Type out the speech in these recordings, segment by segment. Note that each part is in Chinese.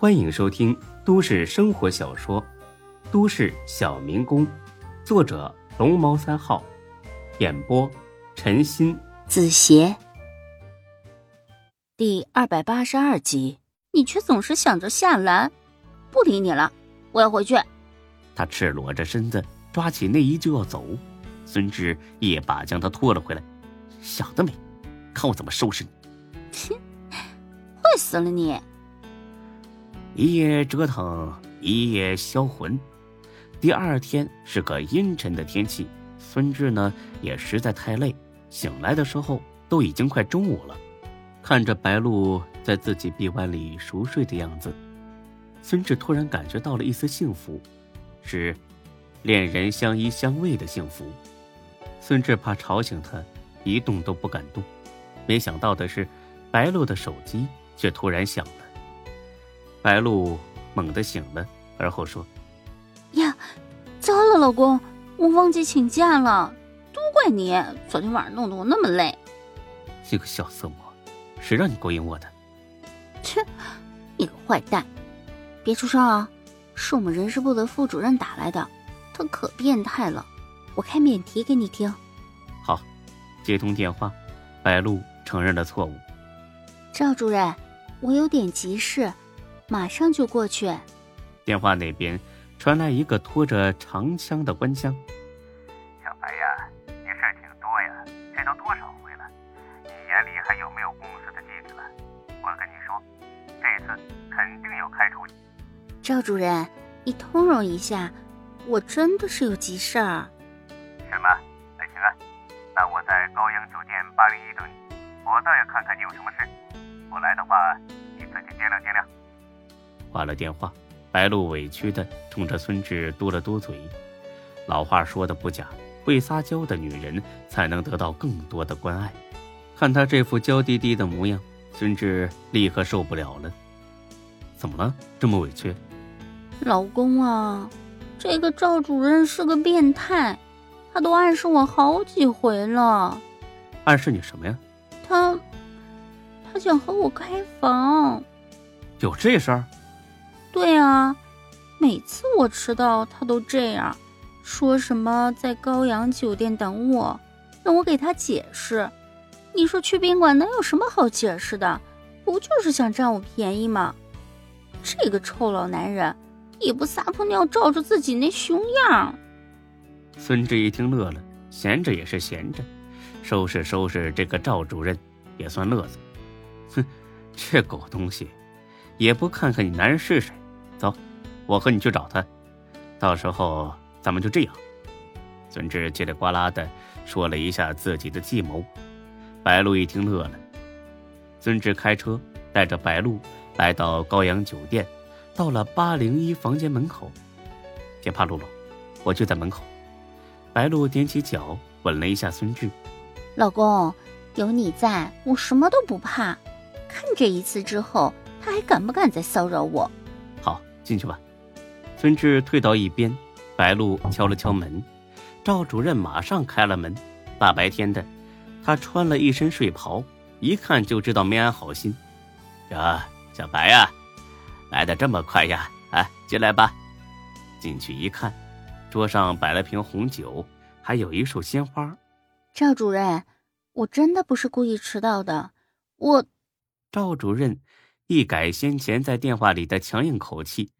欢迎收听都市生活小说《都市小民工》，作者龙猫三号，演播陈鑫、子邪，第二百八十二集。你却总是想着夏兰，不理你了，我要回去。他赤裸着身子，抓起内衣就要走，孙志一把将他拖了回来。想得美，看我怎么收拾你！切，会死了你！一夜折腾，一夜销魂。第二天是个阴沉的天气，孙志呢也实在太累，醒来的时候都已经快中午了。看着白露在自己臂弯里熟睡的样子，孙志突然感觉到了一丝幸福，是恋人相依相偎的幸福。孙志怕吵醒他，一动都不敢动。没想到的是，白露的手机却突然响了。白露猛地醒了，而后说：“呀，糟了，老公，我忘记请假了，都怪你，昨天晚上弄得我那么累。”你个小色魔，谁让你勾引我的？切，你个坏蛋！别出声啊，是我们人事部的副主任打来的，他可变态了，我开免提给你听。好，接通电话，白露承认了错误。赵主任，我有点急事。马上就过去。电话那边传来一个拖着长枪的官腔：“小白呀，你事儿挺多呀，这都多少回了？你眼里还有没有公司的纪律了？我跟你说，这次肯定要开除你。”赵主任，你通融一下，我真的是有急事儿。什么？那行啊，那我在高阳酒店八零一等你，我倒要看看你有什么事。不来的话，你自己掂量掂量。挂了电话，白露委屈的冲着孙志嘟了嘟嘴。老话说的不假，会撒娇的女人才能得到更多的关爱。看她这副娇滴滴的模样，孙志立刻受不了了。怎么了？这么委屈？老公啊，这个赵主任是个变态，他都暗示我好几回了。暗示你什么呀？他，他想和我开房。有这事儿？对啊，每次我迟到，他都这样，说什么在高阳酒店等我，让我给他解释。你说去宾馆能有什么好解释的？不就是想占我便宜吗？这个臭老男人也不撒泡尿照照自己那熊样。孙志一听乐了，闲着也是闲着，收拾收拾这个赵主任也算乐子。哼，这狗东西，也不看看你男人是谁。走，我和你去找他，到时候咱们就这样。孙志叽里呱啦的说了一下自己的计谋，白露一听乐了。孙志开车带着白露来到高阳酒店，到了八零一房间门口。别怕，露露，我就在门口。白露踮起脚吻了一下孙志，老公，有你在，我什么都不怕。看这一次之后，他还敢不敢再骚扰我？进去吧，孙志退到一边，白露敲了敲门，赵主任马上开了门。大白天的，他穿了一身睡袍，一看就知道没安好心。呀，小白呀，来的这么快呀？啊，进来吧。进去一看，桌上摆了瓶红酒，还有一束鲜花。赵主任，我真的不是故意迟到的，我。赵主任一改先前在电话里的强硬口气。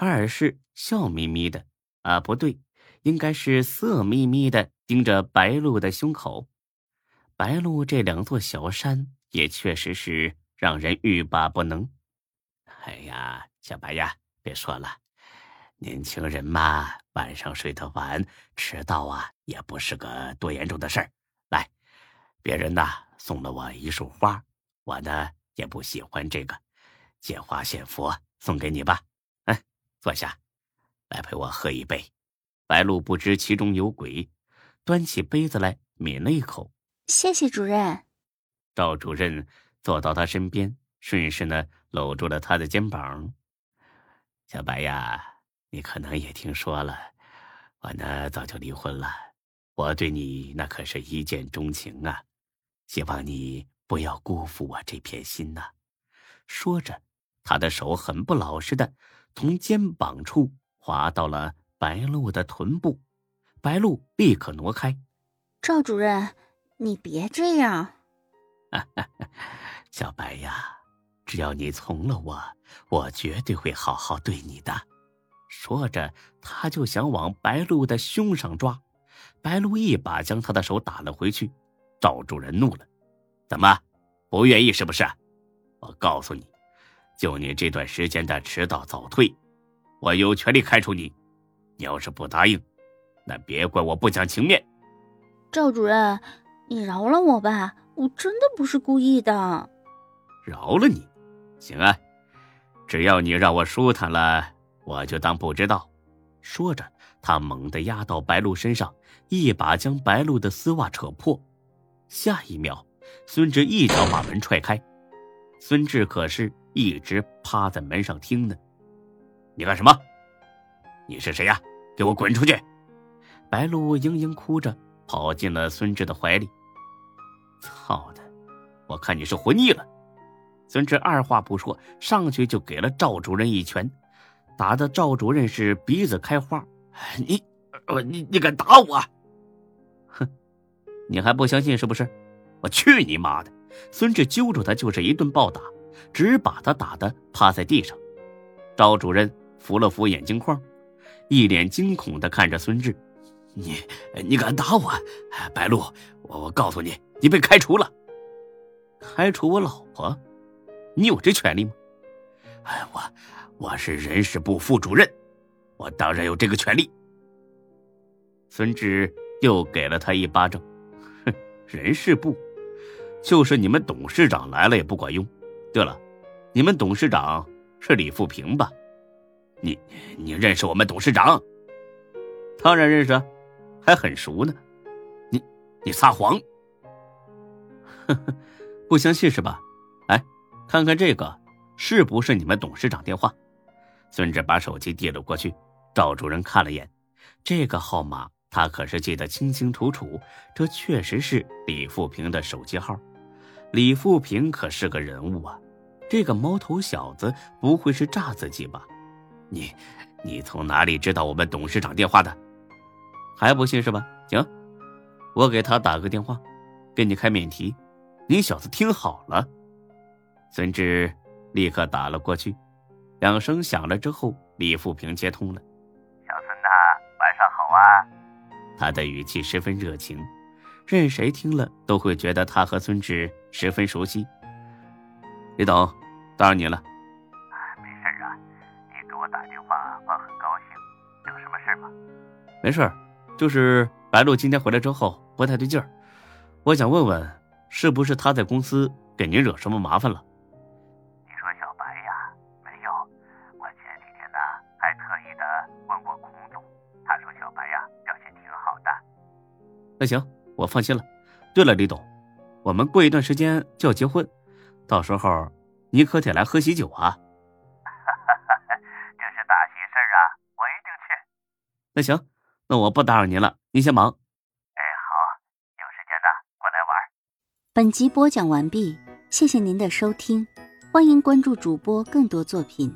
反而是笑眯眯的啊，不对，应该是色眯眯的盯着白露的胸口。白露这两座小山也确实是让人欲罢不能。哎呀，小白呀，别说了，年轻人嘛，晚上睡得晚，迟到啊也不是个多严重的事儿。来，别人呐送了我一束花，我呢也不喜欢这个，借花献佛，送给你吧。坐下，来陪我喝一杯。白露不知其中有鬼，端起杯子来抿了一口。谢谢主任。赵主任坐到他身边，顺势呢搂住了他的肩膀。小白呀，你可能也听说了，我呢早就离婚了。我对你那可是一见钟情啊，希望你不要辜负我这片心呐。说着。他的手很不老实的从肩膀处滑到了白露的臀部，白露立刻挪开。赵主任，你别这样。小白呀，只要你从了我，我绝对会好好对你的。说着，他就想往白露的胸上抓，白露一把将他的手打了回去。赵主任怒了：“怎么，不愿意是不是？我告诉你，就你这段时间的迟到早退，我有权利开除你。你要是不答应，那别怪我不讲情面。”赵主任，你饶了我吧，我真的不是故意的。饶了你，行啊，只要你让我舒坦了。我就当不知道。说着，他猛地压到白露身上，一把将白露的丝袜扯破。下一秒，孙志一脚把门踹开。孙志可是一直趴在门上听呢。你干什么？你是谁呀？给我滚出去！白露嘤嘤哭着跑进了孙志的怀里。操的！我看你是活腻了。孙志二话不说，上去就给了赵主任一拳。打的赵主任是鼻子开花，你，你你敢打我？哼，你还不相信是不是？我去你妈的！孙志揪住他就是一顿暴打，只把他打的趴在地上。赵主任扶了扶眼镜框，一脸惊恐的看着孙志：“你你敢打我？白露，我我告诉你，你被开除了。开除我老婆？你有这权利吗？哎，我。”我是人事部副主任，我当然有这个权利。孙志又给了他一巴掌，哼，人事部，就是你们董事长来了也不管用。对了，你们董事长是李富平吧？你你认识我们董事长？当然认识，还很熟呢。你你撒谎，不相信是吧？来，看看这个是不是你们董事长电话？孙志把手机递了过去，赵主任看了眼，这个号码他可是记得清清楚楚，这确实是李富平的手机号。李富平可是个人物啊，这个毛头小子不会是诈自己吧？你，你从哪里知道我们董事长电话的？还不信是吧？行，我给他打个电话，给你开免提。你小子听好了。孙志立刻打了过去。两声响了之后，李富平接通了。小孙呐，晚上好啊！他的语气十分热情，任谁听了都会觉得他和孙志十分熟悉。李董，打扰您了。没事啊，你给我打电话，我很高兴。有什么事吗？没事，就是白露今天回来之后不太对劲儿，我想问问，是不是他在公司给您惹什么麻烦了？你说小白呀？没有，我前几天呢还特意的问过孔总，他说小白呀表现挺好的那行，我放心了。对了，李董，我们过一段时间就要结婚，到时候你可得来喝喜酒啊！哈哈这是大喜事啊，我一定去。那行，那我不打扰您了，您先忙。哎，好，有时间的过来玩。本集播讲完毕，谢谢您的收听，欢迎关注主播更多作品。